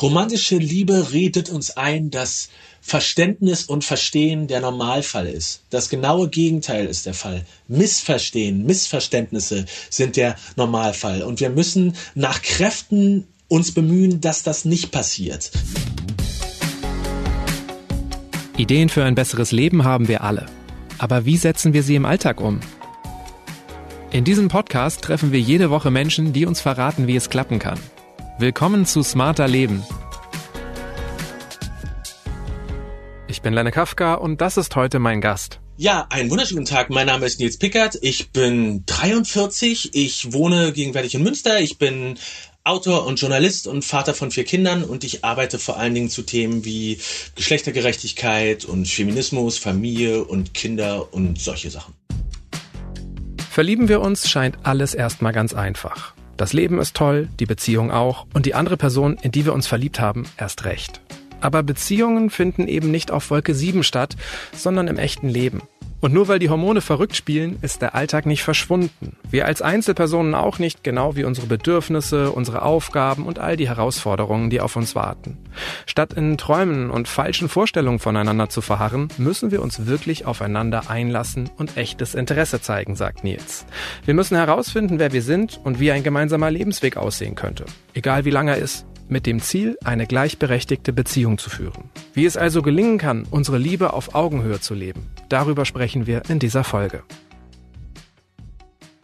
Romantische Liebe redet uns ein, dass Verständnis und Verstehen der Normalfall ist. Das genaue Gegenteil ist der Fall. Missverstehen, Missverständnisse sind der Normalfall. Und wir müssen nach Kräften uns bemühen, dass das nicht passiert. Ideen für ein besseres Leben haben wir alle. Aber wie setzen wir sie im Alltag um? In diesem Podcast treffen wir jede Woche Menschen, die uns verraten, wie es klappen kann. Willkommen zu Smarter Leben, Ich bin Lenne Kafka und das ist heute mein Gast. Ja, einen wunderschönen Tag. Mein Name ist Nils Pickert. Ich bin 43. Ich wohne gegenwärtig in Münster. Ich bin Autor und Journalist und Vater von vier Kindern und ich arbeite vor allen Dingen zu Themen wie Geschlechtergerechtigkeit und Feminismus, Familie und Kinder und solche Sachen. Verlieben wir uns scheint alles erstmal ganz einfach. Das Leben ist toll, die Beziehung auch und die andere Person, in die wir uns verliebt haben, erst recht. Aber Beziehungen finden eben nicht auf Wolke 7 statt, sondern im echten Leben. Und nur weil die Hormone verrückt spielen, ist der Alltag nicht verschwunden. Wir als Einzelpersonen auch nicht, genau wie unsere Bedürfnisse, unsere Aufgaben und all die Herausforderungen, die auf uns warten. Statt in Träumen und falschen Vorstellungen voneinander zu verharren, müssen wir uns wirklich aufeinander einlassen und echtes Interesse zeigen, sagt Nils. Wir müssen herausfinden, wer wir sind und wie ein gemeinsamer Lebensweg aussehen könnte. Egal wie lang er ist, mit dem Ziel, eine gleichberechtigte Beziehung zu führen. Wie es also gelingen kann, unsere Liebe auf Augenhöhe zu leben, darüber sprechen wir in dieser Folge.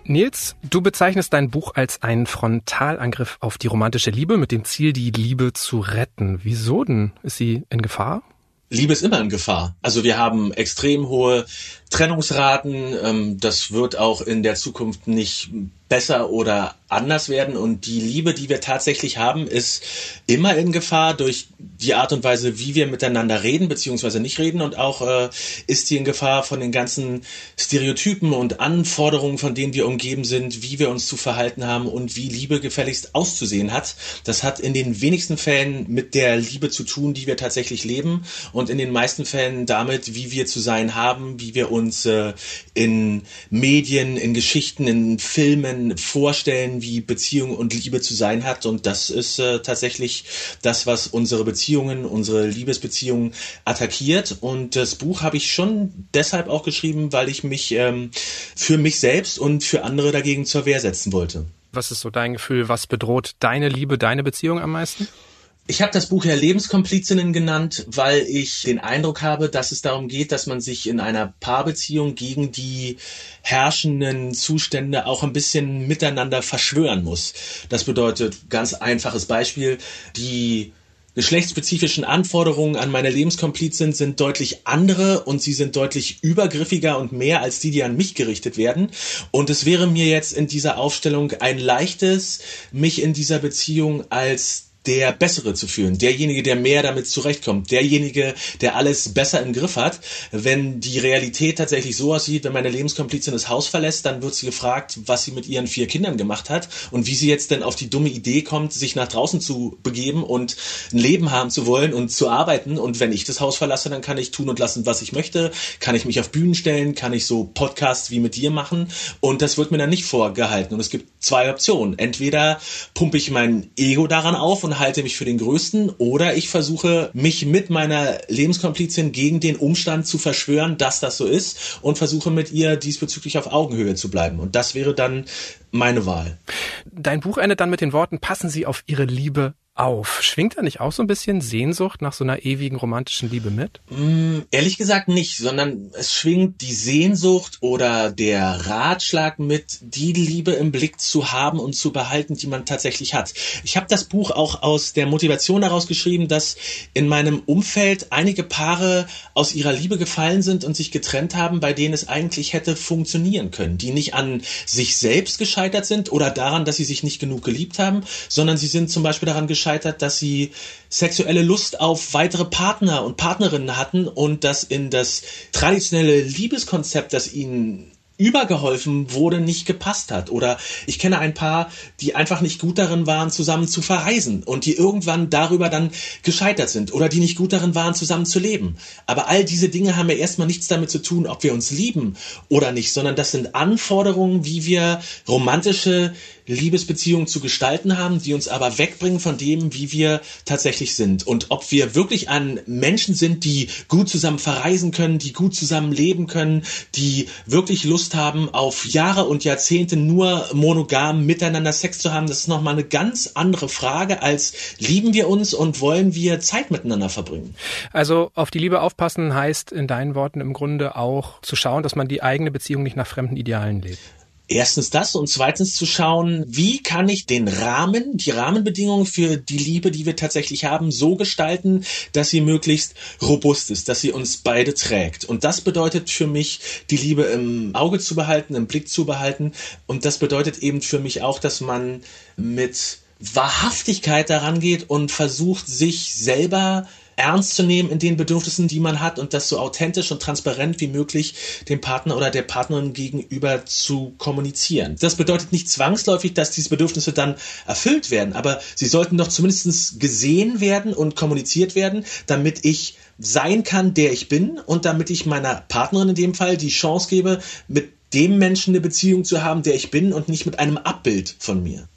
Nils, du bezeichnest dein Buch als einen Frontalangriff auf die romantische Liebe mit dem Ziel, die Liebe zu retten. Wieso denn? Ist sie in Gefahr? Liebe ist immer in Gefahr. Also wir haben extrem hohe Trennungsraten. Ähm, das wird auch in der Zukunft nicht besser oder anders werden. Und die Liebe, die wir tatsächlich haben, ist immer in Gefahr durch die Art und Weise, wie wir miteinander reden, beziehungsweise nicht reden. Und auch äh, ist sie in Gefahr von den ganzen Stereotypen und Anforderungen, von denen wir umgeben sind, wie wir uns zu verhalten haben und wie Liebe gefälligst auszusehen hat. Das hat in den wenigsten Fällen mit der Liebe zu tun, die wir tatsächlich leben. Und in den meisten Fällen damit, wie wir zu sein haben, wie wir uns äh, in Medien, in Geschichten, in Filmen, vorstellen, wie Beziehung und Liebe zu sein hat. Und das ist äh, tatsächlich das, was unsere Beziehungen, unsere Liebesbeziehungen attackiert. Und das Buch habe ich schon deshalb auch geschrieben, weil ich mich ähm, für mich selbst und für andere dagegen zur Wehr setzen wollte. Was ist so dein Gefühl? Was bedroht deine Liebe, deine Beziehung am meisten? Ich habe das Buch ja Lebenskomplizinnen genannt, weil ich den Eindruck habe, dass es darum geht, dass man sich in einer Paarbeziehung gegen die herrschenden Zustände auch ein bisschen miteinander verschwören muss. Das bedeutet, ganz einfaches Beispiel, die geschlechtsspezifischen Anforderungen an meine Lebenskomplizin sind deutlich andere und sie sind deutlich übergriffiger und mehr als die, die an mich gerichtet werden. Und es wäre mir jetzt in dieser Aufstellung ein leichtes, mich in dieser Beziehung als der Bessere zu fühlen, derjenige, der mehr damit zurechtkommt, derjenige, der alles besser im Griff hat. Wenn die Realität tatsächlich so aussieht, wenn meine Lebenskomplizin das Haus verlässt, dann wird sie gefragt, was sie mit ihren vier Kindern gemacht hat und wie sie jetzt denn auf die dumme Idee kommt, sich nach draußen zu begeben und ein Leben haben zu wollen und zu arbeiten. Und wenn ich das Haus verlasse, dann kann ich tun und lassen, was ich möchte, kann ich mich auf Bühnen stellen, kann ich so Podcasts wie mit dir machen und das wird mir dann nicht vorgehalten. Und es gibt zwei Optionen. Entweder pumpe ich mein Ego daran auf und halte mich für den Größten oder ich versuche mich mit meiner Lebenskomplizin gegen den Umstand zu verschwören, dass das so ist und versuche mit ihr diesbezüglich auf Augenhöhe zu bleiben. Und das wäre dann meine Wahl. Dein Buch endet dann mit den Worten, passen Sie auf Ihre Liebe auf. Schwingt da nicht auch so ein bisschen Sehnsucht nach so einer ewigen romantischen Liebe mit? Mm, ehrlich gesagt nicht, sondern es schwingt die Sehnsucht oder der Ratschlag mit, die Liebe im Blick zu haben und zu behalten, die man tatsächlich hat. Ich habe das Buch auch aus der Motivation heraus geschrieben, dass in meinem Umfeld einige Paare aus ihrer Liebe gefallen sind und sich getrennt haben, bei denen es eigentlich hätte funktionieren können, die nicht an sich selbst gescheitert sind oder daran, dass sie sich nicht genug geliebt haben, sondern sie sind zum Beispiel daran gescheitert, gescheitert, dass sie sexuelle Lust auf weitere Partner und Partnerinnen hatten und dass in das traditionelle Liebeskonzept, das ihnen übergeholfen wurde, nicht gepasst hat. Oder ich kenne ein paar, die einfach nicht gut darin waren, zusammen zu verreisen und die irgendwann darüber dann gescheitert sind oder die nicht gut darin waren, zusammen zu leben. Aber all diese Dinge haben ja erstmal nichts damit zu tun, ob wir uns lieben oder nicht, sondern das sind Anforderungen, wie wir romantische Liebesbeziehungen zu gestalten haben, die uns aber wegbringen von dem, wie wir tatsächlich sind. Und ob wir wirklich an Menschen sind, die gut zusammen verreisen können, die gut zusammen leben können, die wirklich Lust haben, auf Jahre und Jahrzehnte nur monogam miteinander Sex zu haben, das ist nochmal eine ganz andere Frage als lieben wir uns und wollen wir Zeit miteinander verbringen. Also auf die Liebe aufpassen heißt in deinen Worten im Grunde auch zu schauen, dass man die eigene Beziehung nicht nach fremden Idealen lebt. Erstens das und zweitens zu schauen, wie kann ich den Rahmen, die Rahmenbedingungen für die Liebe, die wir tatsächlich haben, so gestalten, dass sie möglichst robust ist, dass sie uns beide trägt. Und das bedeutet für mich, die Liebe im Auge zu behalten, im Blick zu behalten. Und das bedeutet eben für mich auch, dass man mit Wahrhaftigkeit daran geht und versucht, sich selber ernst zu nehmen in den Bedürfnissen, die man hat und das so authentisch und transparent wie möglich dem Partner oder der Partnerin gegenüber zu kommunizieren. Das bedeutet nicht zwangsläufig, dass diese Bedürfnisse dann erfüllt werden, aber sie sollten doch zumindest gesehen werden und kommuniziert werden, damit ich sein kann, der ich bin und damit ich meiner Partnerin in dem Fall die Chance gebe, mit dem Menschen eine Beziehung zu haben, der ich bin und nicht mit einem Abbild von mir.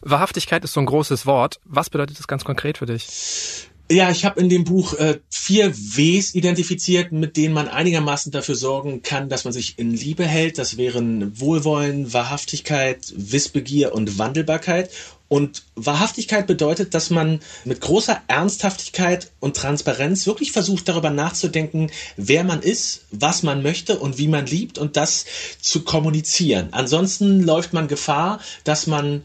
Wahrhaftigkeit ist so ein großes Wort. Was bedeutet das ganz konkret für dich? Ja, ich habe in dem Buch äh, vier Ws identifiziert, mit denen man einigermaßen dafür sorgen kann, dass man sich in Liebe hält. Das wären Wohlwollen, Wahrhaftigkeit, Wissbegier und Wandelbarkeit. Und Wahrhaftigkeit bedeutet, dass man mit großer Ernsthaftigkeit und Transparenz wirklich versucht, darüber nachzudenken, wer man ist, was man möchte und wie man liebt und das zu kommunizieren. Ansonsten läuft man Gefahr, dass man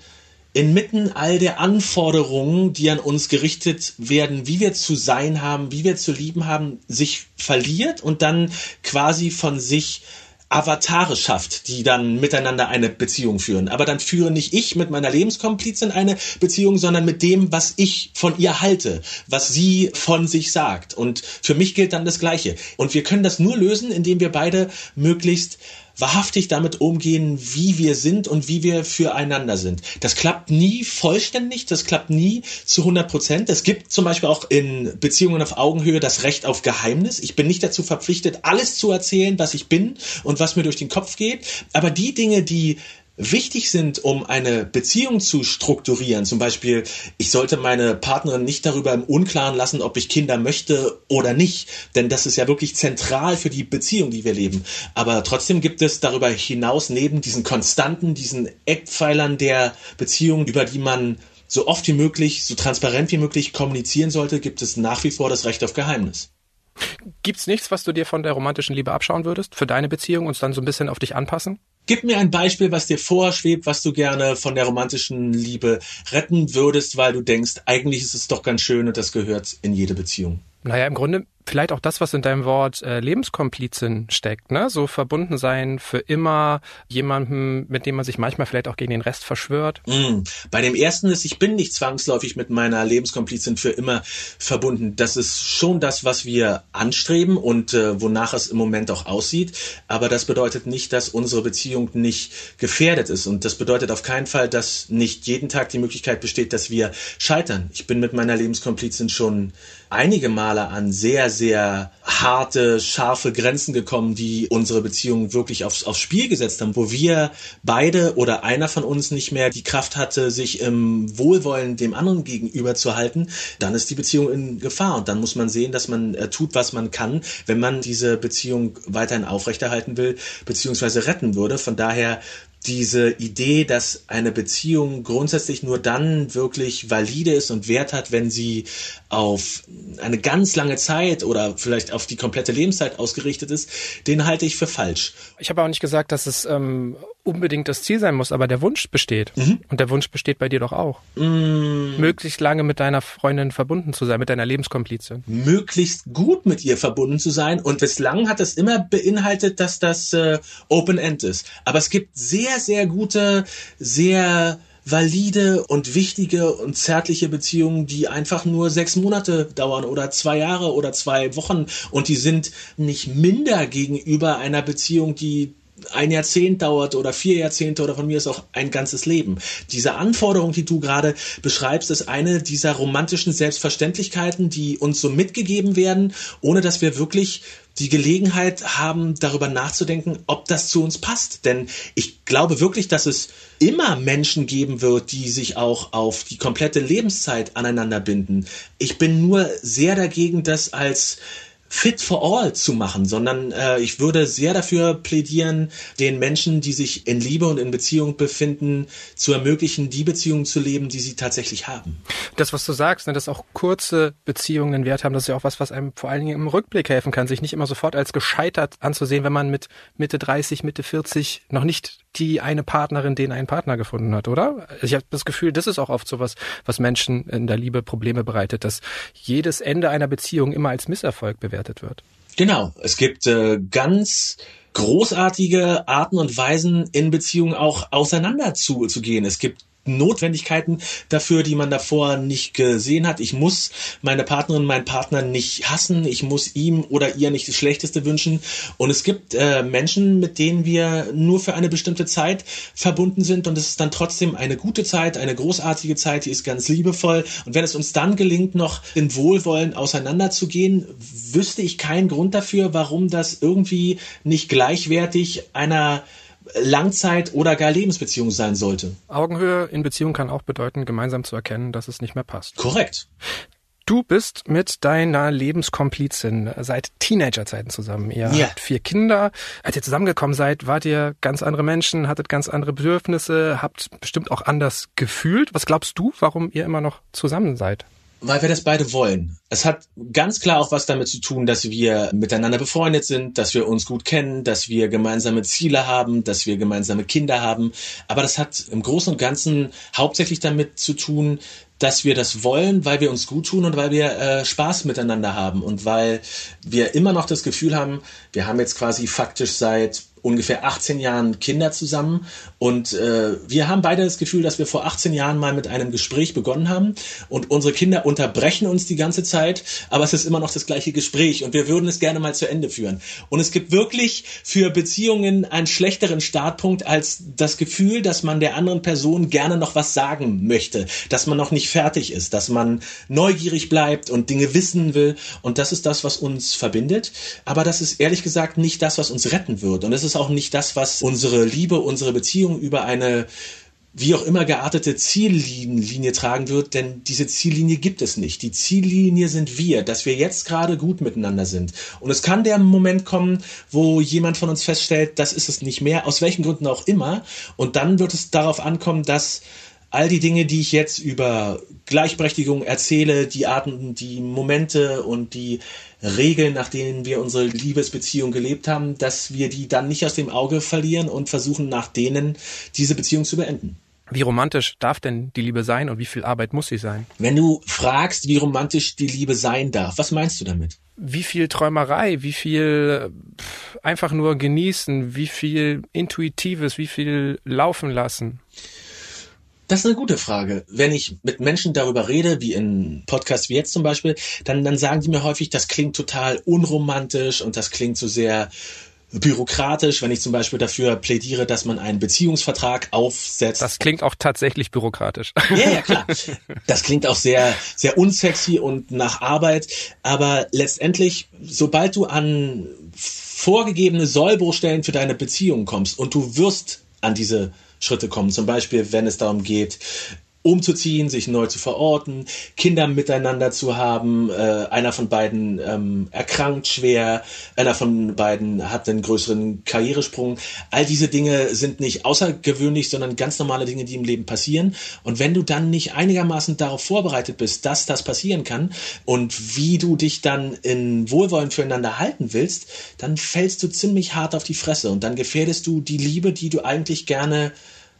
inmitten all der Anforderungen, die an uns gerichtet werden, wie wir zu sein haben, wie wir zu lieben haben, sich verliert und dann quasi von sich Avatare schafft, die dann miteinander eine Beziehung führen. Aber dann führe nicht ich mit meiner Lebenskomplizin eine Beziehung, sondern mit dem, was ich von ihr halte, was sie von sich sagt. Und für mich gilt dann das Gleiche. Und wir können das nur lösen, indem wir beide möglichst wahrhaftig damit umgehen, wie wir sind und wie wir füreinander sind. Das klappt nie vollständig, das klappt nie zu 100 Prozent. Es gibt zum Beispiel auch in Beziehungen auf Augenhöhe das Recht auf Geheimnis. Ich bin nicht dazu verpflichtet, alles zu erzählen, was ich bin und was mir durch den Kopf geht. Aber die Dinge, die wichtig sind, um eine Beziehung zu strukturieren. Zum Beispiel, ich sollte meine Partnerin nicht darüber im Unklaren lassen, ob ich Kinder möchte oder nicht. Denn das ist ja wirklich zentral für die Beziehung, die wir leben. Aber trotzdem gibt es darüber hinaus neben diesen Konstanten, diesen Eckpfeilern der Beziehung, über die man so oft wie möglich, so transparent wie möglich kommunizieren sollte, gibt es nach wie vor das Recht auf Geheimnis. Gibt's nichts, was du dir von der romantischen Liebe abschauen würdest für deine Beziehung und dann so ein bisschen auf dich anpassen? Gib mir ein Beispiel, was dir vorschwebt, was du gerne von der romantischen Liebe retten würdest, weil du denkst, eigentlich ist es doch ganz schön und das gehört in jede Beziehung. Naja, im Grunde vielleicht auch das, was in deinem Wort äh, Lebenskomplizin steckt, ne? So verbunden sein für immer jemandem, mit dem man sich manchmal vielleicht auch gegen den Rest verschwört. Mm. Bei dem ersten ist, ich bin nicht zwangsläufig mit meiner Lebenskomplizin für immer verbunden. Das ist schon das, was wir anstreben und äh, wonach es im Moment auch aussieht. Aber das bedeutet nicht, dass unsere Beziehung nicht gefährdet ist. Und das bedeutet auf keinen Fall, dass nicht jeden Tag die Möglichkeit besteht, dass wir scheitern. Ich bin mit meiner Lebenskomplizin schon einige Male an sehr, sehr harte, scharfe Grenzen gekommen, die unsere Beziehung wirklich aufs, aufs Spiel gesetzt haben, wo wir beide oder einer von uns nicht mehr die Kraft hatte, sich im Wohlwollen dem anderen gegenüber zu halten, dann ist die Beziehung in Gefahr. Und dann muss man sehen, dass man äh, tut, was man kann, wenn man diese Beziehung weiterhin aufrechterhalten will, beziehungsweise retten würde. Von daher diese Idee, dass eine Beziehung grundsätzlich nur dann wirklich valide ist und Wert hat, wenn sie auf eine ganz lange Zeit oder vielleicht auf die komplette Lebenszeit ausgerichtet ist, den halte ich für falsch. Ich habe auch nicht gesagt, dass es ähm, unbedingt das Ziel sein muss, aber der Wunsch besteht. Mhm. Und der Wunsch besteht bei dir doch auch. Mhm. Möglichst lange mit deiner Freundin verbunden zu sein, mit deiner Lebenskomplizin. Möglichst gut mit ihr verbunden zu sein. Und bislang hat es immer beinhaltet, dass das äh, Open-End ist. Aber es gibt sehr, sehr gute, sehr valide und wichtige und zärtliche Beziehungen, die einfach nur sechs Monate dauern oder zwei Jahre oder zwei Wochen und die sind nicht minder gegenüber einer Beziehung, die ein Jahrzehnt dauert oder vier Jahrzehnte oder von mir ist auch ein ganzes Leben. Diese Anforderung, die du gerade beschreibst, ist eine dieser romantischen Selbstverständlichkeiten, die uns so mitgegeben werden, ohne dass wir wirklich die Gelegenheit haben, darüber nachzudenken, ob das zu uns passt. Denn ich glaube wirklich, dass es immer Menschen geben wird, die sich auch auf die komplette Lebenszeit aneinander binden. Ich bin nur sehr dagegen, das als fit for all zu machen, sondern äh, ich würde sehr dafür plädieren, den Menschen, die sich in Liebe und in Beziehung befinden, zu ermöglichen, die Beziehungen zu leben, die sie tatsächlich haben. Das, was du sagst, ne, dass auch kurze Beziehungen einen Wert haben, das ist ja auch was, was einem vor allen Dingen im Rückblick helfen kann, sich nicht immer sofort als gescheitert anzusehen, wenn man mit Mitte 30, Mitte 40 noch nicht die eine Partnerin, den einen Partner gefunden hat, oder? Ich habe das Gefühl, das ist auch oft so was, was Menschen in der Liebe Probleme bereitet, dass jedes Ende einer Beziehung immer als Misserfolg bewertet wird. Genau, es gibt äh, ganz großartige Arten und Weisen, in Beziehungen auch auseinander zu, zu gehen. Es gibt Notwendigkeiten dafür, die man davor nicht gesehen hat. Ich muss meine Partnerin, meinen Partner nicht hassen. Ich muss ihm oder ihr nicht das Schlechteste wünschen. Und es gibt äh, Menschen, mit denen wir nur für eine bestimmte Zeit verbunden sind. Und es ist dann trotzdem eine gute Zeit, eine großartige Zeit, die ist ganz liebevoll. Und wenn es uns dann gelingt, noch in Wohlwollen auseinanderzugehen, wüsste ich keinen Grund dafür, warum das irgendwie nicht gleichwertig einer Langzeit- oder gar Lebensbeziehung sein sollte. Augenhöhe in Beziehung kann auch bedeuten, gemeinsam zu erkennen, dass es nicht mehr passt. Korrekt. Du bist mit deiner Lebenskomplizin seit Teenagerzeiten zusammen. Ihr ja. habt vier Kinder. Als ihr zusammengekommen seid, wart ihr ganz andere Menschen, hattet ganz andere Bedürfnisse, habt bestimmt auch anders gefühlt. Was glaubst du, warum ihr immer noch zusammen seid? Weil wir das beide wollen. Es hat ganz klar auch was damit zu tun, dass wir miteinander befreundet sind, dass wir uns gut kennen, dass wir gemeinsame Ziele haben, dass wir gemeinsame Kinder haben. Aber das hat im Großen und Ganzen hauptsächlich damit zu tun, dass wir das wollen, weil wir uns gut tun und weil wir äh, Spaß miteinander haben und weil wir immer noch das Gefühl haben, wir haben jetzt quasi faktisch seit ungefähr 18 Jahren Kinder zusammen. Und äh, wir haben beide das Gefühl, dass wir vor 18 Jahren mal mit einem Gespräch begonnen haben. Und unsere Kinder unterbrechen uns die ganze Zeit, aber es ist immer noch das gleiche Gespräch. Und wir würden es gerne mal zu Ende führen. Und es gibt wirklich für Beziehungen einen schlechteren Startpunkt als das Gefühl, dass man der anderen Person gerne noch was sagen möchte, dass man noch nicht fertig ist, dass man neugierig bleibt und Dinge wissen will. Und das ist das, was uns verbindet, aber das ist ehrlich gesagt nicht das, was uns retten wird. Und es ist auch nicht das, was unsere Liebe, unsere Beziehung über eine wie auch immer geartete Ziellinie tragen wird, denn diese Ziellinie gibt es nicht. Die Ziellinie sind wir, dass wir jetzt gerade gut miteinander sind. Und es kann der Moment kommen, wo jemand von uns feststellt, das ist es nicht mehr, aus welchen Gründen auch immer. Und dann wird es darauf ankommen, dass all die Dinge, die ich jetzt über Gleichberechtigung erzähle, die Arten, die Momente und die Regeln, nach denen wir unsere Liebesbeziehung gelebt haben, dass wir die dann nicht aus dem Auge verlieren und versuchen, nach denen diese Beziehung zu beenden. Wie romantisch darf denn die Liebe sein und wie viel Arbeit muss sie sein? Wenn du fragst, wie romantisch die Liebe sein darf, was meinst du damit? Wie viel Träumerei, wie viel einfach nur genießen, wie viel Intuitives, wie viel laufen lassen? Das ist eine gute Frage. Wenn ich mit Menschen darüber rede, wie in Podcasts wie jetzt zum Beispiel, dann, dann sagen die mir häufig, das klingt total unromantisch und das klingt so sehr bürokratisch, wenn ich zum Beispiel dafür plädiere, dass man einen Beziehungsvertrag aufsetzt. Das klingt auch tatsächlich bürokratisch. Ja, ja, klar. Das klingt auch sehr, sehr unsexy und nach Arbeit. Aber letztendlich, sobald du an vorgegebene Sollbruchstellen für deine Beziehung kommst und du wirst an diese Schritte kommen. Zum Beispiel, wenn es darum geht, umzuziehen, sich neu zu verorten, Kinder miteinander zu haben. Äh, einer von beiden ähm, erkrankt schwer, einer von beiden hat einen größeren Karrieresprung. All diese Dinge sind nicht außergewöhnlich, sondern ganz normale Dinge, die im Leben passieren. Und wenn du dann nicht einigermaßen darauf vorbereitet bist, dass das passieren kann und wie du dich dann in Wohlwollen füreinander halten willst, dann fällst du ziemlich hart auf die Fresse und dann gefährdest du die Liebe, die du eigentlich gerne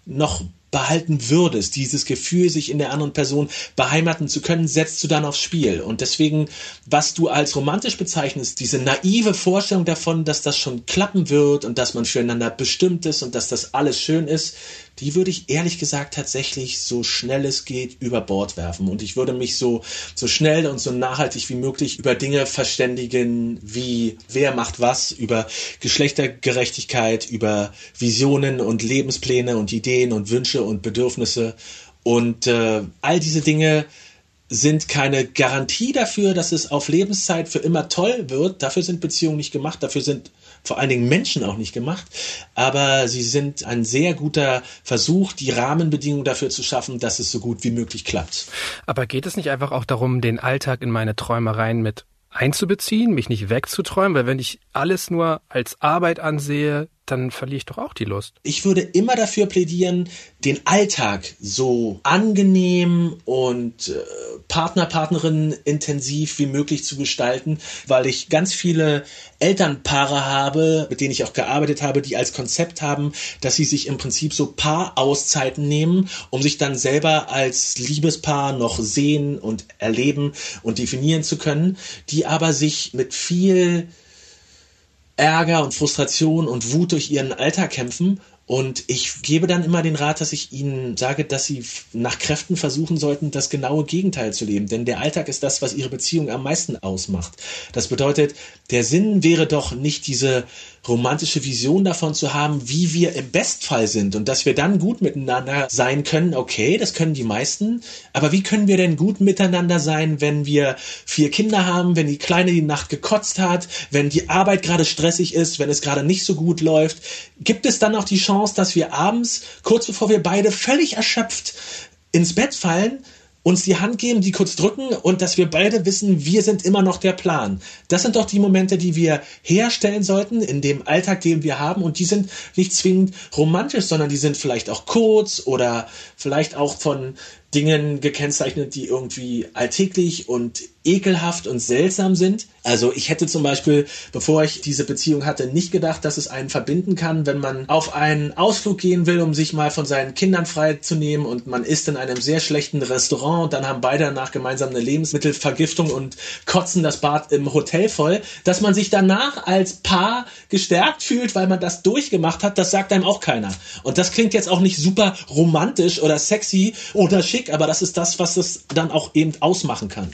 noch behalten würdest, dieses Gefühl, sich in der anderen Person beheimaten zu können, setzt du dann aufs Spiel. Und deswegen, was du als romantisch bezeichnest, diese naive Vorstellung davon, dass das schon klappen wird und dass man füreinander bestimmt ist und dass das alles schön ist, die würde ich ehrlich gesagt tatsächlich so schnell es geht über Bord werfen. Und ich würde mich so, so schnell und so nachhaltig wie möglich über Dinge verständigen, wie wer macht was, über Geschlechtergerechtigkeit, über Visionen und Lebenspläne und Ideen und Wünsche und Bedürfnisse. Und äh, all diese Dinge sind keine Garantie dafür, dass es auf Lebenszeit für immer toll wird. Dafür sind Beziehungen nicht gemacht, dafür sind vor allen Dingen Menschen auch nicht gemacht. Aber sie sind ein sehr guter Versuch, die Rahmenbedingungen dafür zu schaffen, dass es so gut wie möglich klappt. Aber geht es nicht einfach auch darum, den Alltag in meine Träumereien mit einzubeziehen, mich nicht wegzuträumen, weil wenn ich alles nur als Arbeit ansehe, dann verliere ich doch auch die Lust. Ich würde immer dafür plädieren, den Alltag so angenehm und äh, Partner, Partnerinnen intensiv wie möglich zu gestalten, weil ich ganz viele Elternpaare habe, mit denen ich auch gearbeitet habe, die als Konzept haben, dass sie sich im Prinzip so Paarauszeiten nehmen, um sich dann selber als Liebespaar noch sehen und erleben und definieren zu können, die aber sich mit viel Ärger und Frustration und Wut durch ihren Alltag kämpfen und ich gebe dann immer den Rat, dass ich ihnen sage, dass sie nach Kräften versuchen sollten, das genaue Gegenteil zu leben. Denn der Alltag ist das, was ihre Beziehung am meisten ausmacht. Das bedeutet, der Sinn wäre doch nicht diese romantische Vision davon zu haben, wie wir im Bestfall sind und dass wir dann gut miteinander sein können. Okay, das können die meisten. Aber wie können wir denn gut miteinander sein, wenn wir vier Kinder haben, wenn die Kleine die Nacht gekotzt hat, wenn die Arbeit gerade stressig ist, wenn es gerade nicht so gut läuft? Gibt es dann auch die Chance, dass wir abends, kurz bevor wir beide völlig erschöpft ins Bett fallen, uns die Hand geben, die kurz drücken und dass wir beide wissen, wir sind immer noch der Plan. Das sind doch die Momente, die wir herstellen sollten in dem Alltag, den wir haben und die sind nicht zwingend romantisch, sondern die sind vielleicht auch kurz oder vielleicht auch von Dingen gekennzeichnet, die irgendwie alltäglich und ekelhaft und seltsam sind. Also ich hätte zum Beispiel, bevor ich diese Beziehung hatte, nicht gedacht, dass es einen verbinden kann, wenn man auf einen Ausflug gehen will, um sich mal von seinen Kindern freizunehmen und man ist in einem sehr schlechten Restaurant und dann haben beide danach gemeinsam eine Lebensmittelvergiftung und kotzen das Bad im Hotel voll, dass man sich danach als Paar gestärkt fühlt, weil man das durchgemacht hat, das sagt einem auch keiner. Und das klingt jetzt auch nicht super romantisch oder sexy oder schick, aber das ist das, was es dann auch eben ausmachen kann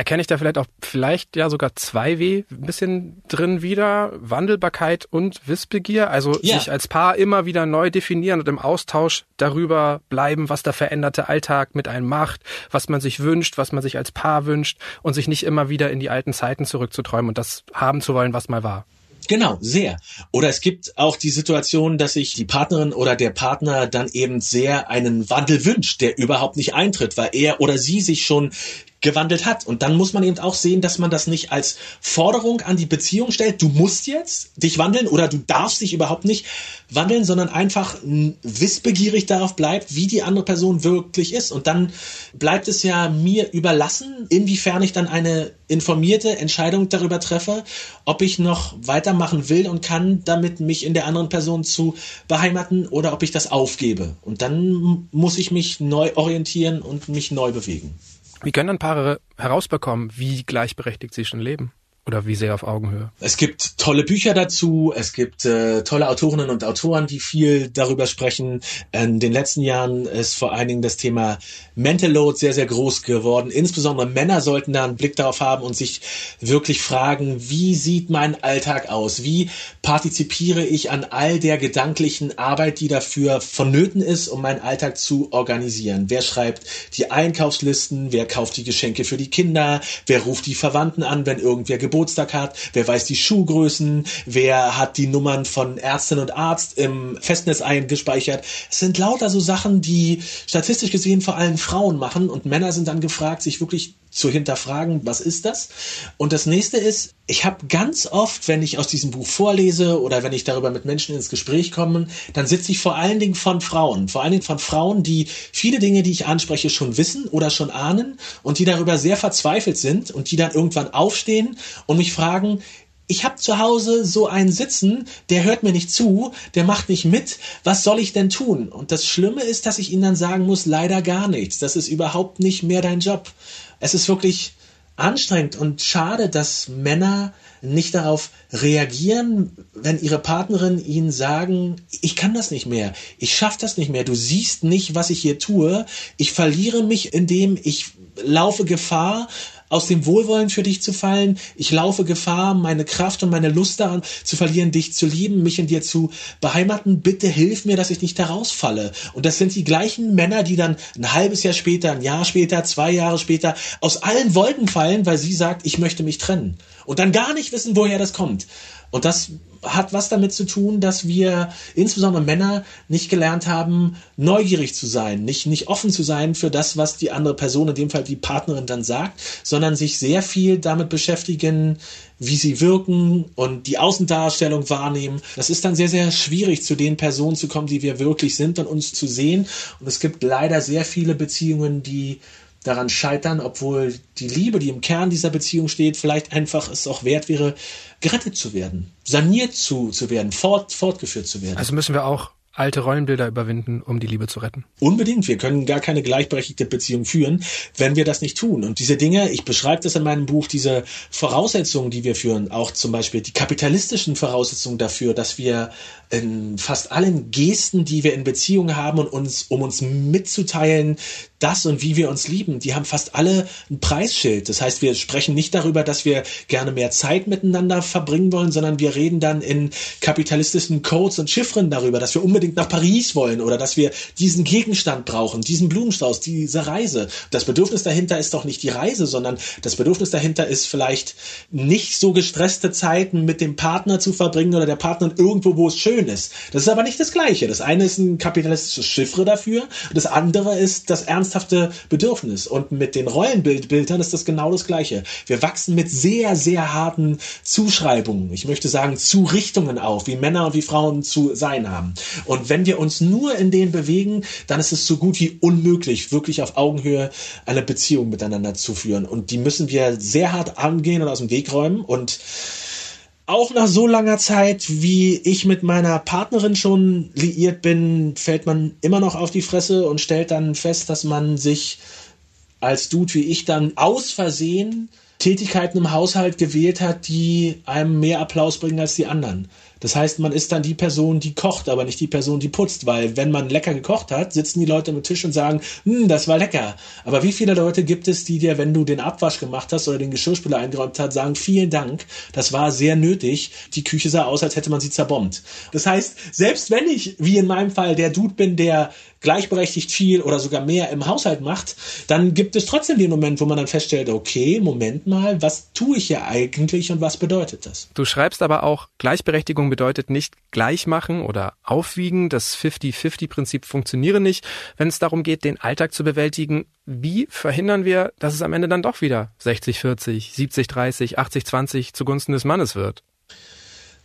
erkenne ich da vielleicht auch vielleicht ja sogar zwei W ein bisschen drin wieder. Wandelbarkeit und Wissbegier. Also ja. sich als Paar immer wieder neu definieren und im Austausch darüber bleiben, was der veränderte Alltag mit einem macht, was man sich wünscht, was man sich als Paar wünscht und sich nicht immer wieder in die alten Zeiten zurückzuträumen und das haben zu wollen, was mal war. Genau, sehr. Oder es gibt auch die Situation, dass sich die Partnerin oder der Partner dann eben sehr einen Wandel wünscht, der überhaupt nicht eintritt, weil er oder sie sich schon gewandelt hat. Und dann muss man eben auch sehen, dass man das nicht als Forderung an die Beziehung stellt, du musst jetzt dich wandeln oder du darfst dich überhaupt nicht wandeln, sondern einfach wissbegierig darauf bleibt, wie die andere Person wirklich ist. Und dann bleibt es ja mir überlassen, inwiefern ich dann eine informierte Entscheidung darüber treffe, ob ich noch weitermachen will und kann, damit mich in der anderen Person zu beheimaten oder ob ich das aufgebe. Und dann muss ich mich neu orientieren und mich neu bewegen. Wie können dann Paare herausbekommen, wie gleichberechtigt sie schon leben? Oder wie sehr auf Augenhöhe? Es gibt tolle Bücher dazu, es gibt äh, tolle Autorinnen und Autoren, die viel darüber sprechen. In den letzten Jahren ist vor allen Dingen das Thema Mental Load sehr, sehr groß geworden. Insbesondere Männer sollten da einen Blick darauf haben und sich wirklich fragen, wie sieht mein Alltag aus? Wie partizipiere ich an all der gedanklichen Arbeit, die dafür vonnöten ist, um meinen Alltag zu organisieren? Wer schreibt die Einkaufslisten? Wer kauft die Geschenke für die Kinder? Wer ruft die Verwandten an, wenn irgendwer Geburtstag hat, wer weiß die Schuhgrößen, wer hat die Nummern von Ärztin und Arzt im Festnetz eingespeichert. Es sind lauter so Sachen, die statistisch gesehen vor allem Frauen machen und Männer sind dann gefragt, sich wirklich zu hinterfragen, was ist das? Und das nächste ist, ich habe ganz oft, wenn ich aus diesem Buch vorlese oder wenn ich darüber mit Menschen ins Gespräch komme, dann sitze ich vor allen Dingen von Frauen, vor allen Dingen von Frauen, die viele Dinge, die ich anspreche, schon wissen oder schon ahnen und die darüber sehr verzweifelt sind und die dann irgendwann aufstehen und mich fragen, ich habe zu Hause so einen sitzen, der hört mir nicht zu, der macht nicht mit, was soll ich denn tun? Und das Schlimme ist, dass ich ihnen dann sagen muss, leider gar nichts, das ist überhaupt nicht mehr dein Job. Es ist wirklich anstrengend und schade, dass Männer nicht darauf reagieren, wenn ihre Partnerin ihnen sagen, ich kann das nicht mehr, ich schaff das nicht mehr, du siehst nicht, was ich hier tue, ich verliere mich, indem ich laufe Gefahr, aus dem Wohlwollen für dich zu fallen. Ich laufe Gefahr, meine Kraft und meine Lust daran zu verlieren, dich zu lieben, mich in dir zu beheimaten. Bitte hilf mir, dass ich nicht da rausfalle. Und das sind die gleichen Männer, die dann ein halbes Jahr später, ein Jahr später, zwei Jahre später aus allen Wolken fallen, weil sie sagt, ich möchte mich trennen. Und dann gar nicht wissen, woher das kommt. Und das hat was damit zu tun, dass wir insbesondere Männer nicht gelernt haben, neugierig zu sein, nicht, nicht offen zu sein für das, was die andere Person, in dem Fall die Partnerin dann sagt, sondern sich sehr viel damit beschäftigen, wie sie wirken und die Außendarstellung wahrnehmen. Das ist dann sehr, sehr schwierig, zu den Personen zu kommen, die wir wirklich sind und uns zu sehen. Und es gibt leider sehr viele Beziehungen, die daran scheitern, obwohl die Liebe, die im Kern dieser Beziehung steht, vielleicht einfach es auch wert wäre, gerettet zu werden, saniert zu, zu werden, fort, fortgeführt zu werden. Also müssen wir auch alte Rollenbilder überwinden, um die Liebe zu retten. Unbedingt. Wir können gar keine gleichberechtigte Beziehung führen, wenn wir das nicht tun. Und diese Dinge, ich beschreibe das in meinem Buch, diese Voraussetzungen, die wir führen, auch zum Beispiel die kapitalistischen Voraussetzungen dafür, dass wir in fast allen Gesten, die wir in Beziehungen haben und uns, um uns mitzuteilen, das und wie wir uns lieben, die haben fast alle ein Preisschild. Das heißt, wir sprechen nicht darüber, dass wir gerne mehr Zeit miteinander verbringen wollen, sondern wir reden dann in kapitalistischen Codes und Chiffren darüber, dass wir unbedingt nach Paris wollen oder dass wir diesen Gegenstand brauchen, diesen Blumenstrauß, diese Reise. Das Bedürfnis dahinter ist doch nicht die Reise, sondern das Bedürfnis dahinter ist vielleicht nicht so gestresste Zeiten mit dem Partner zu verbringen oder der Partner irgendwo, wo es schön ist. Das ist aber nicht das Gleiche. Das eine ist ein kapitalistisches Chiffre dafür, das andere ist das Ernst ernsthafte Bedürfnis. Und mit den Rollenbildbildern ist das genau das Gleiche. Wir wachsen mit sehr, sehr harten Zuschreibungen, ich möchte sagen Zurichtungen auf, wie Männer und wie Frauen zu sein haben. Und wenn wir uns nur in denen bewegen, dann ist es so gut wie unmöglich, wirklich auf Augenhöhe eine Beziehung miteinander zu führen. Und die müssen wir sehr hart angehen und aus dem Weg räumen. Und auch nach so langer Zeit, wie ich mit meiner Partnerin schon liiert bin, fällt man immer noch auf die Fresse und stellt dann fest, dass man sich als Dude wie ich dann aus Versehen Tätigkeiten im Haushalt gewählt hat, die einem mehr Applaus bringen als die anderen. Das heißt, man ist dann die Person, die kocht, aber nicht die Person, die putzt, weil wenn man lecker gekocht hat, sitzen die Leute am Tisch und sagen, hm, das war lecker. Aber wie viele Leute gibt es, die dir, wenn du den Abwasch gemacht hast oder den Geschirrspüler eingeräumt hast, sagen, vielen Dank, das war sehr nötig. Die Küche sah aus, als hätte man sie zerbombt. Das heißt, selbst wenn ich, wie in meinem Fall, der Dude bin, der gleichberechtigt viel oder sogar mehr im Haushalt macht, dann gibt es trotzdem den Moment, wo man dann feststellt, okay, Moment mal, was tue ich hier eigentlich und was bedeutet das? Du schreibst aber auch, Gleichberechtigung bedeutet nicht gleich machen oder aufwiegen. Das 50-50-Prinzip funktioniere nicht, wenn es darum geht, den Alltag zu bewältigen. Wie verhindern wir, dass es am Ende dann doch wieder 60-40, 70-30, 80-20 zugunsten des Mannes wird?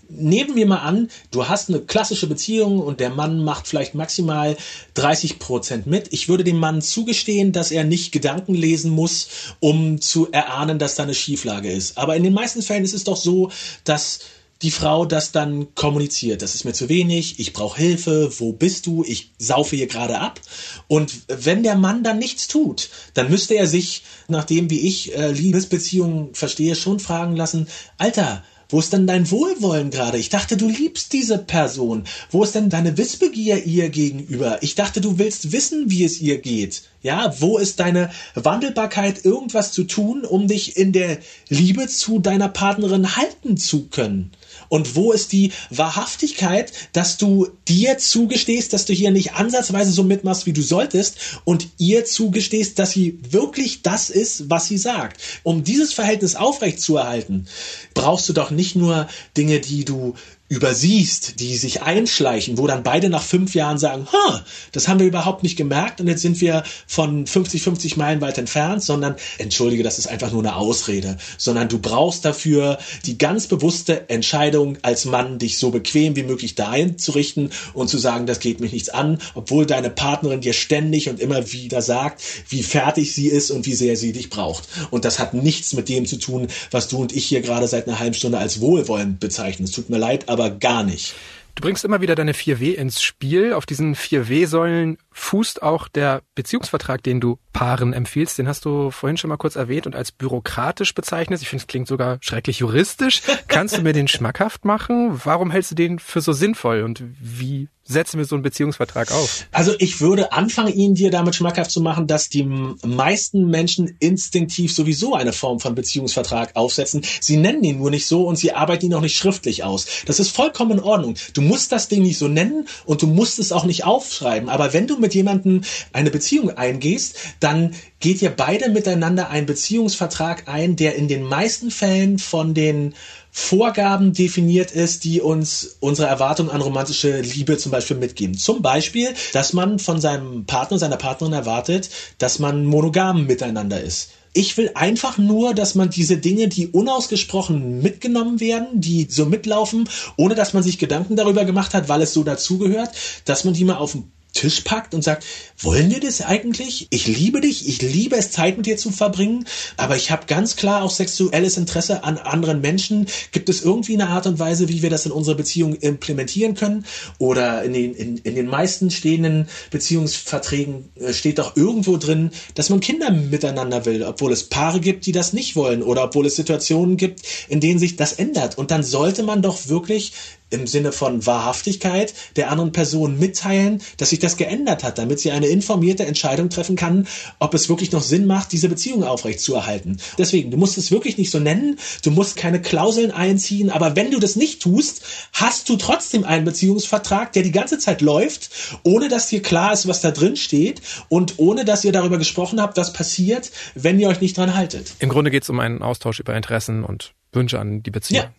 nehmen wir mal an, du hast eine klassische Beziehung und der Mann macht vielleicht maximal 30 Prozent mit. Ich würde dem Mann zugestehen, dass er nicht Gedanken lesen muss, um zu erahnen, dass da eine Schieflage ist. Aber in den meisten Fällen ist es doch so, dass die Frau das dann kommuniziert. Das ist mir zu wenig, ich brauche Hilfe, wo bist du, ich saufe hier gerade ab. Und wenn der Mann dann nichts tut, dann müsste er sich, nachdem wie ich äh, Liebesbeziehungen verstehe, schon fragen lassen, Alter, wo ist denn dein Wohlwollen gerade? Ich dachte, du liebst diese Person. Wo ist denn deine Wissbegier ihr gegenüber? Ich dachte, du willst wissen, wie es ihr geht. Ja, wo ist deine Wandelbarkeit, irgendwas zu tun, um dich in der Liebe zu deiner Partnerin halten zu können? Und wo ist die Wahrhaftigkeit, dass du dir zugestehst, dass du hier nicht ansatzweise so mitmachst, wie du solltest und ihr zugestehst, dass sie wirklich das ist, was sie sagt? Um dieses Verhältnis aufrechtzuerhalten, brauchst du doch nicht nur Dinge, die du übersiehst, die sich einschleichen, wo dann beide nach fünf Jahren sagen, ha, das haben wir überhaupt nicht gemerkt und jetzt sind wir von 50, 50 Meilen weit entfernt, sondern, entschuldige, das ist einfach nur eine Ausrede, sondern du brauchst dafür die ganz bewusste Entscheidung als Mann, dich so bequem wie möglich dahin zu richten und zu sagen, das geht mich nichts an, obwohl deine Partnerin dir ständig und immer wieder sagt, wie fertig sie ist und wie sehr sie dich braucht. Und das hat nichts mit dem zu tun, was du und ich hier gerade seit einer halben Stunde als Wohlwollen bezeichnen. Es tut mir leid, aber gar nicht. Du bringst immer wieder deine 4W ins Spiel. Auf diesen 4W-Säulen fußt auch der Beziehungsvertrag, den du Paaren empfiehlst. Den hast du vorhin schon mal kurz erwähnt und als bürokratisch bezeichnet. Ich finde, es klingt sogar schrecklich juristisch. Kannst du mir den schmackhaft machen? Warum hältst du den für so sinnvoll und wie setzen wir so einen Beziehungsvertrag auf? Also ich würde anfangen, ihn dir damit schmackhaft zu machen, dass die meisten Menschen instinktiv sowieso eine Form von Beziehungsvertrag aufsetzen. Sie nennen ihn nur nicht so und sie arbeiten ihn auch nicht schriftlich aus. Das ist vollkommen in Ordnung. Du musst das Ding nicht so nennen und du musst es auch nicht aufschreiben. Aber wenn du mit jemandem eine Beziehung eingehst, dann geht ihr beide miteinander einen Beziehungsvertrag ein, der in den meisten Fällen von den Vorgaben definiert ist, die uns unsere Erwartung an romantische Liebe zum Beispiel mitgeben. Zum Beispiel, dass man von seinem Partner, seiner Partnerin erwartet, dass man monogam miteinander ist. Ich will einfach nur, dass man diese Dinge, die unausgesprochen mitgenommen werden, die so mitlaufen, ohne dass man sich Gedanken darüber gemacht hat, weil es so dazugehört, dass man die mal auf den Tisch packt und sagt, wollen wir das eigentlich? Ich liebe dich, ich liebe es, Zeit mit dir zu verbringen, aber ich habe ganz klar auch sexuelles Interesse an anderen Menschen. Gibt es irgendwie eine Art und Weise, wie wir das in unsere Beziehung implementieren können? Oder in den, in, in den meisten stehenden Beziehungsverträgen äh, steht doch irgendwo drin, dass man Kinder miteinander will, obwohl es Paare gibt, die das nicht wollen oder obwohl es Situationen gibt, in denen sich das ändert. Und dann sollte man doch wirklich im Sinne von Wahrhaftigkeit der anderen Person mitteilen, dass sich das geändert hat, damit sie eine informierte Entscheidung treffen kann, ob es wirklich noch Sinn macht, diese Beziehung aufrechtzuerhalten. Deswegen, du musst es wirklich nicht so nennen, du musst keine Klauseln einziehen, aber wenn du das nicht tust, hast du trotzdem einen Beziehungsvertrag, der die ganze Zeit läuft, ohne dass dir klar ist, was da drin steht und ohne dass ihr darüber gesprochen habt, was passiert, wenn ihr euch nicht dran haltet. Im Grunde geht es um einen Austausch über Interessen und Wünsche an die Beziehung. Ja.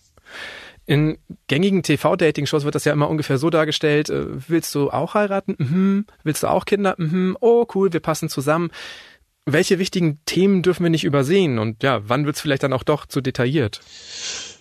In gängigen TV-Dating-Shows wird das ja immer ungefähr so dargestellt, äh, willst du auch heiraten? Mhm. Willst du auch Kinder? Mhm. Oh, cool, wir passen zusammen. Welche wichtigen Themen dürfen wir nicht übersehen? Und ja, wann wird es vielleicht dann auch doch zu detailliert?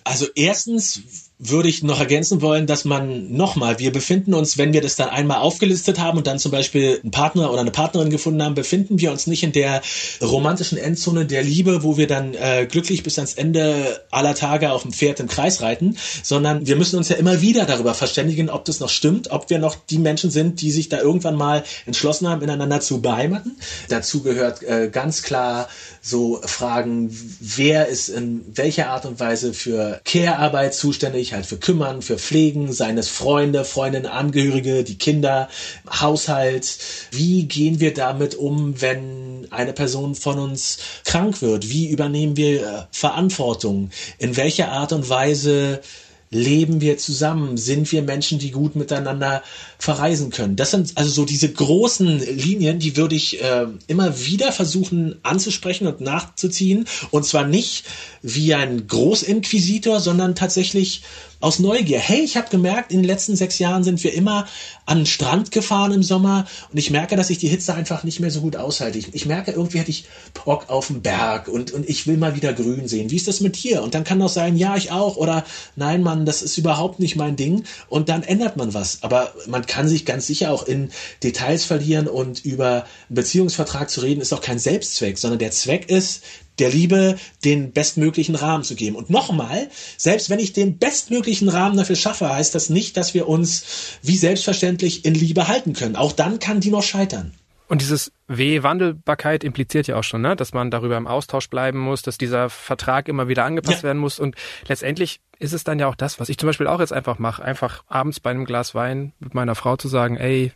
Also erstens würde ich noch ergänzen wollen, dass man nochmal, wir befinden uns, wenn wir das dann einmal aufgelistet haben und dann zum Beispiel einen Partner oder eine Partnerin gefunden haben, befinden wir uns nicht in der romantischen Endzone der Liebe, wo wir dann äh, glücklich bis ans Ende aller Tage auf dem Pferd im Kreis reiten, sondern wir müssen uns ja immer wieder darüber verständigen, ob das noch stimmt, ob wir noch die Menschen sind, die sich da irgendwann mal entschlossen haben, ineinander zu beheimaten. Dazu gehört äh, ganz klar so Fragen, wer ist in welcher Art und Weise für Care-Arbeit zuständig, sich halt für kümmern, für Pflegen, seines Freunde, Freundinnen, Angehörige, die Kinder, Haushalt. Wie gehen wir damit um, wenn eine Person von uns krank wird? Wie übernehmen wir äh, Verantwortung? In welcher Art und Weise leben wir zusammen? Sind wir Menschen, die gut miteinander verreisen können? Das sind also so diese großen Linien, die würde ich äh, immer wieder versuchen anzusprechen und nachzuziehen. Und zwar nicht wie ein Großinquisitor, sondern tatsächlich aus Neugier. Hey, ich habe gemerkt, in den letzten sechs Jahren sind wir immer an den Strand gefahren im Sommer und ich merke, dass ich die Hitze einfach nicht mehr so gut aushalte. Ich, ich merke, irgendwie hätte ich Bock auf den Berg und, und ich will mal wieder grün sehen. Wie ist das mit dir? Und dann kann auch sein, ja, ich auch oder nein, Mann, das ist überhaupt nicht mein Ding und dann ändert man was. Aber man kann sich ganz sicher auch in Details verlieren und über einen Beziehungsvertrag zu reden ist auch kein Selbstzweck, sondern der Zweck ist, der Liebe den bestmöglichen Rahmen zu geben. Und nochmal, selbst wenn ich den bestmöglichen Rahmen dafür schaffe, heißt das nicht, dass wir uns wie selbstverständlich in Liebe halten können. Auch dann kann die noch scheitern. Und dieses W-Wandelbarkeit impliziert ja auch schon, ne? dass man darüber im Austausch bleiben muss, dass dieser Vertrag immer wieder angepasst ja. werden muss. Und letztendlich ist es dann ja auch das, was ich zum Beispiel auch jetzt einfach mache, einfach abends bei einem Glas Wein mit meiner Frau zu sagen, ey,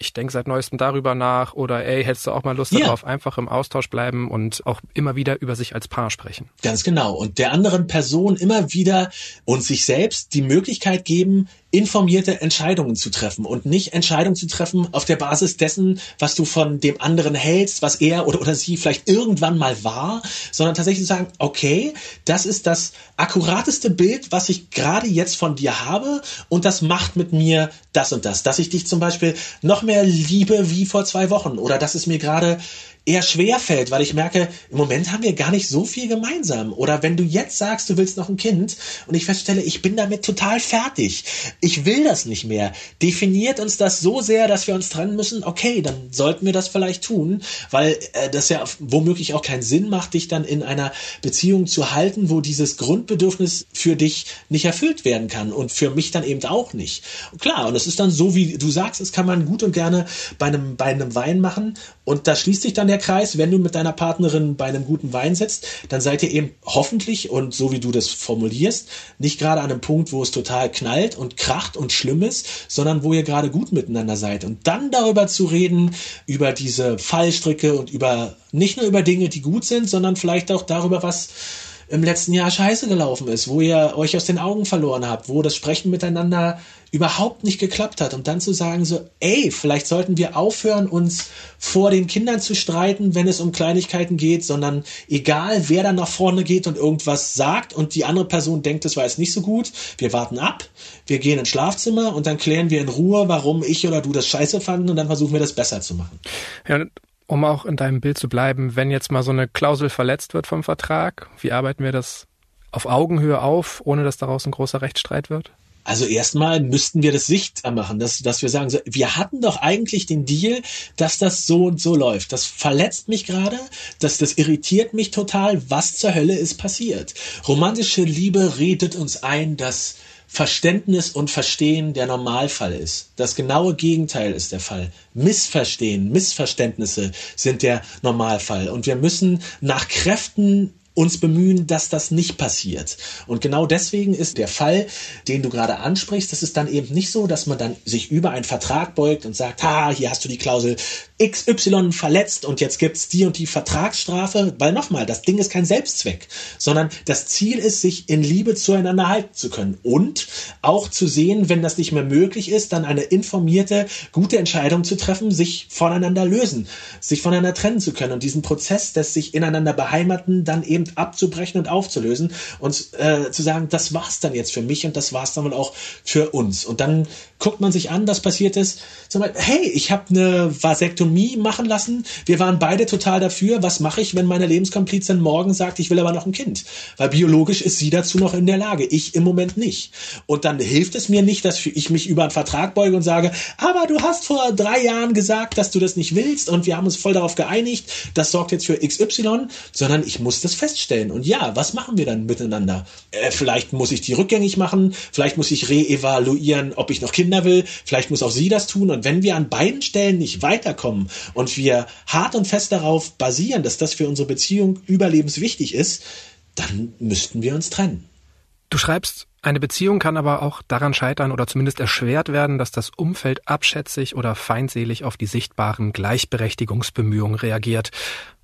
ich denke seit neuestem darüber nach oder ey, hättest du auch mal Lust ja. darauf, einfach im Austausch bleiben und auch immer wieder über sich als Paar sprechen. Ganz genau. Und der anderen Person immer wieder und sich selbst die Möglichkeit geben, informierte Entscheidungen zu treffen und nicht Entscheidungen zu treffen auf der Basis dessen, was du von dem anderen hältst, was er oder, oder sie vielleicht irgendwann mal war, sondern tatsächlich zu sagen, okay, das ist das akkurateste Bild, was ich gerade jetzt von dir habe und das macht mit mir das und das, dass ich dich zum Beispiel noch mehr liebe wie vor zwei Wochen oder dass es mir gerade eher schwer fällt, weil ich merke, im Moment haben wir gar nicht so viel gemeinsam. Oder wenn du jetzt sagst, du willst noch ein Kind und ich feststelle, ich bin damit total fertig. Ich will das nicht mehr. Definiert uns das so sehr, dass wir uns trennen müssen? Okay, dann sollten wir das vielleicht tun, weil äh, das ja womöglich auch keinen Sinn macht, dich dann in einer Beziehung zu halten, wo dieses Grundbedürfnis für dich nicht erfüllt werden kann und für mich dann eben auch nicht. Klar, und es ist dann so, wie du sagst, es kann man gut und gerne bei einem, bei einem Wein machen und da schließt sich dann der Kreis, wenn du mit deiner Partnerin bei einem guten Wein sitzt, dann seid ihr eben hoffentlich und so wie du das formulierst, nicht gerade an einem Punkt, wo es total knallt und kracht und schlimm ist, sondern wo ihr gerade gut miteinander seid. Und dann darüber zu reden, über diese Fallstricke und über nicht nur über Dinge, die gut sind, sondern vielleicht auch darüber, was im letzten Jahr scheiße gelaufen ist, wo ihr euch aus den Augen verloren habt, wo das Sprechen miteinander überhaupt nicht geklappt hat und dann zu sagen so, ey, vielleicht sollten wir aufhören, uns vor den Kindern zu streiten, wenn es um Kleinigkeiten geht, sondern egal, wer dann nach vorne geht und irgendwas sagt und die andere Person denkt, das war jetzt nicht so gut, wir warten ab, wir gehen ins Schlafzimmer und dann klären wir in Ruhe, warum ich oder du das scheiße fanden und dann versuchen wir das besser zu machen. Ja, um auch in deinem Bild zu bleiben, wenn jetzt mal so eine Klausel verletzt wird vom Vertrag, wie arbeiten wir das auf Augenhöhe auf, ohne dass daraus ein großer Rechtsstreit wird? Also erstmal müssten wir das sichtbar machen, dass, dass wir sagen, wir hatten doch eigentlich den Deal, dass das so und so läuft. Das verletzt mich gerade, dass das irritiert mich total. Was zur Hölle ist passiert? Romantische Liebe redet uns ein, dass Verständnis und Verstehen der Normalfall ist. Das genaue Gegenteil ist der Fall. Missverstehen, Missverständnisse sind der Normalfall. Und wir müssen nach Kräften uns bemühen, dass das nicht passiert. Und genau deswegen ist der Fall, den du gerade ansprichst, das ist dann eben nicht so, dass man dann sich über einen Vertrag beugt und sagt, ha, hier hast du die Klausel XY verletzt und jetzt gibt's die und die Vertragsstrafe, weil nochmal, das Ding ist kein Selbstzweck, sondern das Ziel ist, sich in Liebe zueinander halten zu können und auch zu sehen, wenn das nicht mehr möglich ist, dann eine informierte, gute Entscheidung zu treffen, sich voneinander lösen, sich voneinander trennen zu können und diesen Prozess des sich ineinander beheimaten dann eben abzubrechen und aufzulösen und äh, zu sagen, das war's dann jetzt für mich und das war's dann wohl auch für uns. Und dann guckt man sich an, was passiert ist. Sag mal, hey, ich habe eine Vasektomie machen lassen. Wir waren beide total dafür. Was mache ich, wenn meine Lebenskomplizin morgen sagt, ich will aber noch ein Kind? Weil biologisch ist sie dazu noch in der Lage. Ich im Moment nicht. Und dann hilft es mir nicht, dass ich mich über einen Vertrag beuge und sage, aber du hast vor drei Jahren gesagt, dass du das nicht willst und wir haben uns voll darauf geeinigt. Das sorgt jetzt für XY, sondern ich muss das feststellen. Und ja, was machen wir dann miteinander? Äh, vielleicht muss ich die rückgängig machen. Vielleicht muss ich reevaluieren, ob ich noch Kinder will, vielleicht muss auch sie das tun. Und wenn wir an beiden Stellen nicht weiterkommen und wir hart und fest darauf basieren, dass das für unsere Beziehung überlebenswichtig ist, dann müssten wir uns trennen. Du schreibst, eine Beziehung kann aber auch daran scheitern oder zumindest erschwert werden, dass das Umfeld abschätzig oder feindselig auf die sichtbaren Gleichberechtigungsbemühungen reagiert.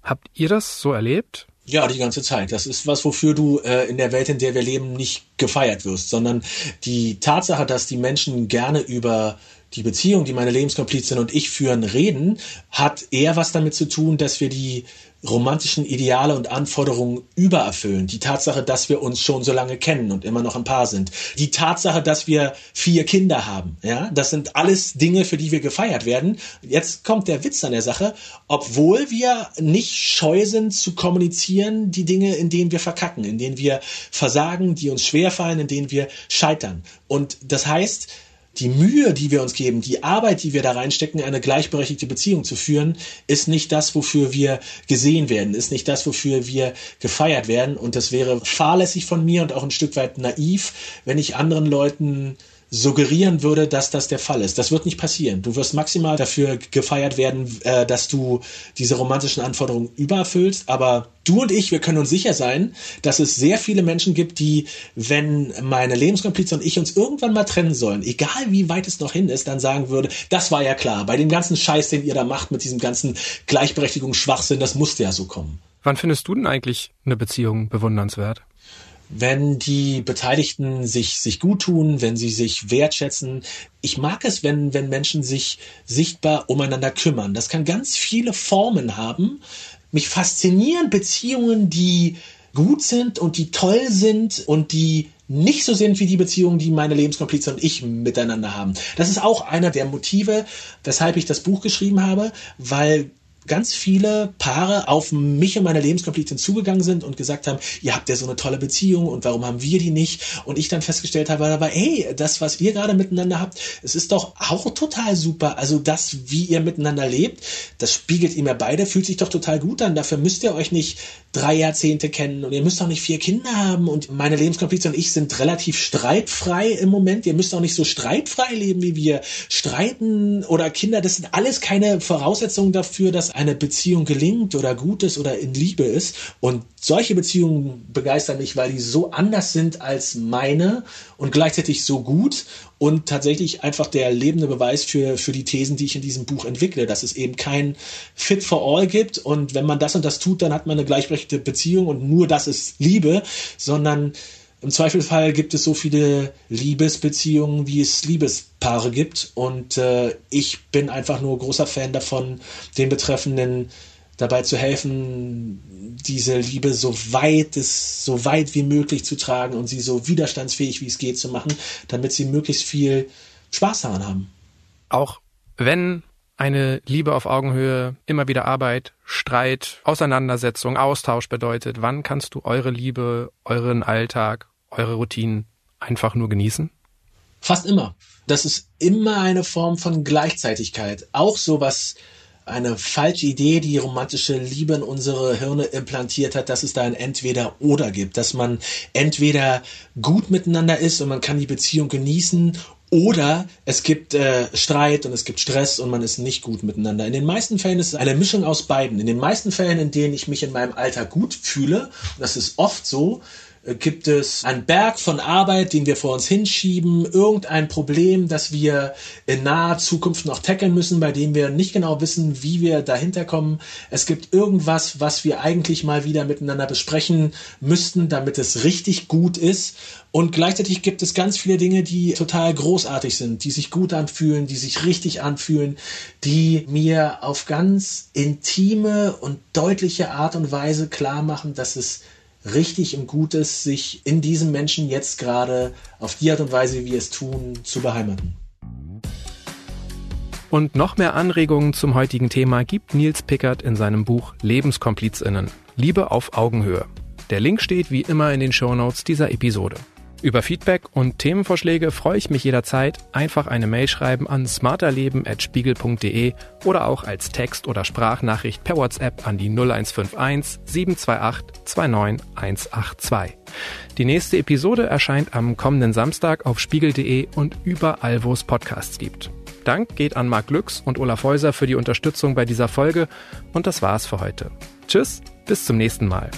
Habt ihr das so erlebt? Ja, die ganze Zeit. Das ist was, wofür du äh, in der Welt, in der wir leben, nicht gefeiert wirst, sondern die Tatsache, dass die Menschen gerne über die Beziehung, die meine Lebenskomplizin und ich führen, reden, hat eher was damit zu tun, dass wir die romantischen Ideale und Anforderungen übererfüllen. Die Tatsache, dass wir uns schon so lange kennen und immer noch ein Paar sind. Die Tatsache, dass wir vier Kinder haben. Ja, das sind alles Dinge, für die wir gefeiert werden. Jetzt kommt der Witz an der Sache. Obwohl wir nicht scheu sind zu kommunizieren, die Dinge, in denen wir verkacken, in denen wir versagen, die uns schwerfallen, in denen wir scheitern. Und das heißt, die Mühe, die wir uns geben, die Arbeit, die wir da reinstecken, eine gleichberechtigte Beziehung zu führen, ist nicht das, wofür wir gesehen werden, ist nicht das, wofür wir gefeiert werden. Und das wäre fahrlässig von mir und auch ein Stück weit naiv, wenn ich anderen Leuten suggerieren würde, dass das der Fall ist. Das wird nicht passieren. Du wirst maximal dafür gefeiert werden, äh, dass du diese romantischen Anforderungen übererfüllst. Aber du und ich, wir können uns sicher sein, dass es sehr viele Menschen gibt, die, wenn meine Lebenskomplize und ich uns irgendwann mal trennen sollen, egal wie weit es noch hin ist, dann sagen würde, das war ja klar. Bei dem ganzen Scheiß, den ihr da macht, mit diesem ganzen Gleichberechtigungsschwachsinn, das musste ja so kommen. Wann findest du denn eigentlich eine Beziehung bewundernswert? Wenn die Beteiligten sich, sich gut tun, wenn sie sich wertschätzen. Ich mag es, wenn, wenn Menschen sich sichtbar umeinander kümmern. Das kann ganz viele Formen haben. Mich faszinieren Beziehungen, die gut sind und die toll sind und die nicht so sind wie die Beziehungen, die meine Lebenskomplize und ich miteinander haben. Das ist auch einer der Motive, weshalb ich das Buch geschrieben habe, weil ganz viele Paare auf mich und meine Lebenskomplizen zugegangen sind und gesagt haben, ihr habt ja so eine tolle Beziehung und warum haben wir die nicht? Und ich dann festgestellt habe, aber hey, das, was ihr gerade miteinander habt, es ist doch auch total super. Also das, wie ihr miteinander lebt, das spiegelt ihr mir beide, fühlt sich doch total gut an. Dafür müsst ihr euch nicht drei Jahrzehnte kennen und ihr müsst auch nicht vier Kinder haben und meine Lebenskomplizen und ich sind relativ streitfrei im Moment. Ihr müsst auch nicht so streitfrei leben wie wir. Streiten oder Kinder, das sind alles keine Voraussetzungen dafür, dass eine Beziehung gelingt oder gut ist oder in Liebe ist. Und solche Beziehungen begeistern mich, weil die so anders sind als meine und gleichzeitig so gut und tatsächlich einfach der lebende Beweis für, für die Thesen, die ich in diesem Buch entwickle, dass es eben kein Fit for All gibt und wenn man das und das tut, dann hat man eine gleichberechtigte Beziehung und nur das ist Liebe, sondern im Zweifelsfall gibt es so viele Liebesbeziehungen, wie es Liebespaare gibt. Und äh, ich bin einfach nur großer Fan davon, den Betreffenden dabei zu helfen, diese Liebe so weit es, so weit wie möglich zu tragen und sie so widerstandsfähig wie es geht zu machen, damit sie möglichst viel Spaß daran haben. Auch wenn eine Liebe auf Augenhöhe immer wieder Arbeit, Streit, Auseinandersetzung, Austausch bedeutet, wann kannst du eure Liebe, euren Alltag, eure Routinen einfach nur genießen? Fast immer. Das ist immer eine Form von Gleichzeitigkeit. Auch so was eine falsche Idee, die romantische Liebe in unsere Hirne implantiert hat, dass es da ein Entweder-Oder gibt, dass man entweder gut miteinander ist und man kann die Beziehung genießen oder es gibt äh, Streit und es gibt Stress und man ist nicht gut miteinander. In den meisten Fällen ist es eine Mischung aus beiden. In den meisten Fällen, in denen ich mich in meinem Alter gut fühle, und das ist oft so, gibt es einen Berg von Arbeit, den wir vor uns hinschieben, irgendein Problem, das wir in naher Zukunft noch tackeln müssen, bei dem wir nicht genau wissen, wie wir dahinter kommen. Es gibt irgendwas, was wir eigentlich mal wieder miteinander besprechen müssten, damit es richtig gut ist. Und gleichzeitig gibt es ganz viele Dinge, die total großartig sind, die sich gut anfühlen, die sich richtig anfühlen, die mir auf ganz intime und deutliche Art und Weise klar machen, dass es richtig und gut ist, sich in diesen Menschen jetzt gerade auf die Art und Weise, wie wir es tun, zu beheimaten. Und noch mehr Anregungen zum heutigen Thema gibt Nils Pickert in seinem Buch Lebenskomplizinnen. Liebe auf Augenhöhe. Der Link steht wie immer in den Shownotes dieser Episode. Über Feedback und Themenvorschläge freue ich mich jederzeit. Einfach eine Mail schreiben an smarterleben.spiegel.de oder auch als Text- oder Sprachnachricht per WhatsApp an die 0151 728 29182. Die nächste Episode erscheint am kommenden Samstag auf spiegel.de und überall, wo es Podcasts gibt. Dank geht an Marc Glücks und Olaf Häuser für die Unterstützung bei dieser Folge und das war's für heute. Tschüss, bis zum nächsten Mal.